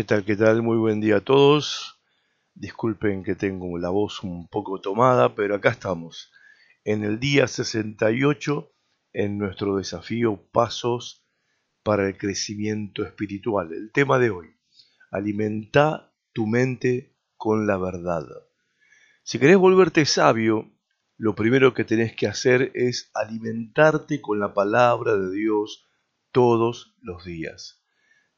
¿Qué tal? ¿Qué tal? Muy buen día a todos. Disculpen que tengo la voz un poco tomada, pero acá estamos, en el día 68, en nuestro desafío Pasos para el Crecimiento Espiritual. El tema de hoy, alimenta tu mente con la verdad. Si querés volverte sabio, lo primero que tenés que hacer es alimentarte con la palabra de Dios todos los días.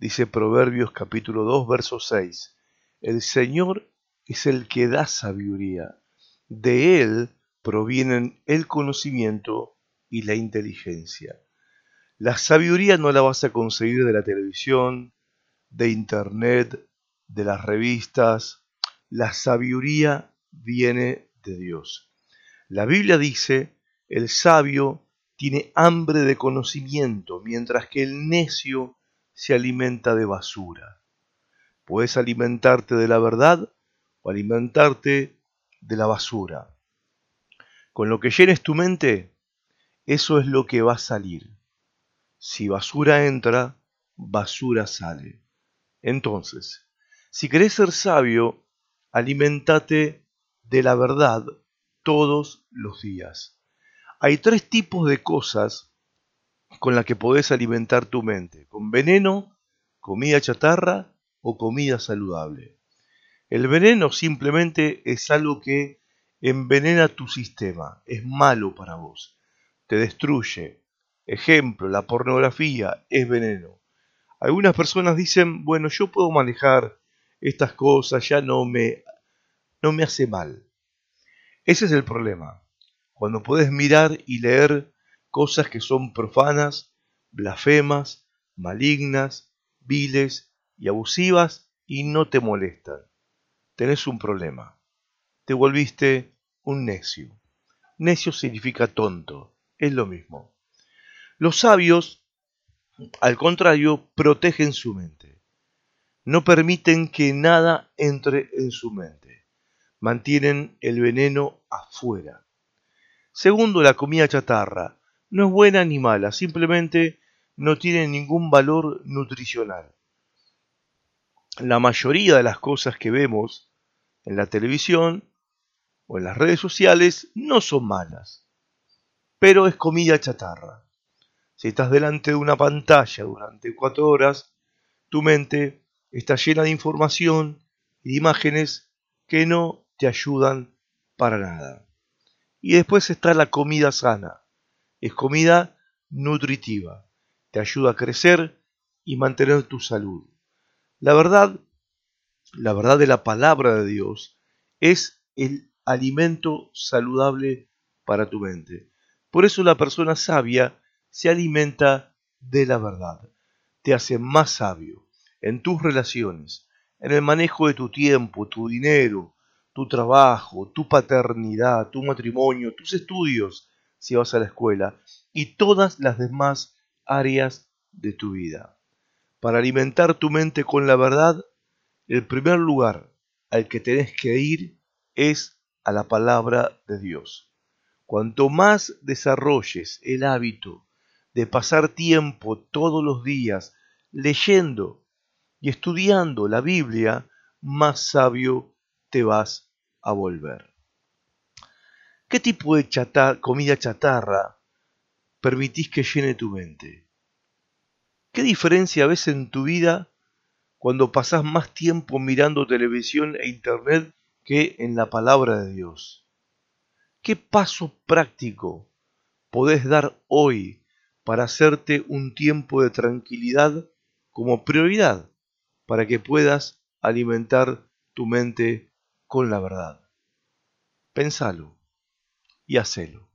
Dice Proverbios capítulo 2, verso 6. El Señor es el que da sabiduría. De Él provienen el conocimiento y la inteligencia. La sabiduría no la vas a conseguir de la televisión, de internet, de las revistas. La sabiduría viene de Dios. La Biblia dice, el sabio tiene hambre de conocimiento, mientras que el necio se alimenta de basura. Puedes alimentarte de la verdad o alimentarte de la basura. Con lo que llenes tu mente, eso es lo que va a salir. Si basura entra, basura sale. Entonces, si querés ser sabio, alimentate de la verdad todos los días. Hay tres tipos de cosas con la que podés alimentar tu mente, con veneno, comida chatarra o comida saludable. El veneno simplemente es algo que envenena tu sistema, es malo para vos, te destruye. Ejemplo, la pornografía es veneno. Algunas personas dicen, bueno, yo puedo manejar estas cosas, ya no me, no me hace mal. Ese es el problema. Cuando podés mirar y leer cosas que son profanas, blasfemas, malignas, viles y abusivas y no te molestan. Tenés un problema. Te volviste un necio. Necio significa tonto. Es lo mismo. Los sabios, al contrario, protegen su mente. No permiten que nada entre en su mente. Mantienen el veneno afuera. Segundo, la comida chatarra no es buena ni mala, simplemente no tiene ningún valor nutricional. La mayoría de las cosas que vemos en la televisión o en las redes sociales no son malas, pero es comida chatarra. Si estás delante de una pantalla durante cuatro horas, tu mente está llena de información y de imágenes que no te ayudan para nada. Y después está la comida sana, es comida nutritiva. Te ayuda a crecer y mantener tu salud. La verdad, la verdad de la palabra de Dios es el alimento saludable para tu mente. Por eso la persona sabia se alimenta de la verdad. Te hace más sabio en tus relaciones, en el manejo de tu tiempo, tu dinero, tu trabajo, tu paternidad, tu matrimonio, tus estudios, si vas a la escuela, y todas las demás áreas de tu vida. Para alimentar tu mente con la verdad, el primer lugar al que tenés que ir es a la palabra de Dios. Cuanto más desarrolles el hábito de pasar tiempo todos los días leyendo y estudiando la Biblia, más sabio te vas a volver. ¿Qué tipo de comida chatarra permitís que llene tu mente? ¿Qué diferencia ves en tu vida cuando pasás más tiempo mirando televisión e internet que en la palabra de Dios? ¿Qué paso práctico podés dar hoy para hacerte un tiempo de tranquilidad como prioridad para que puedas alimentar tu mente con la verdad? Pensalo y hacelo.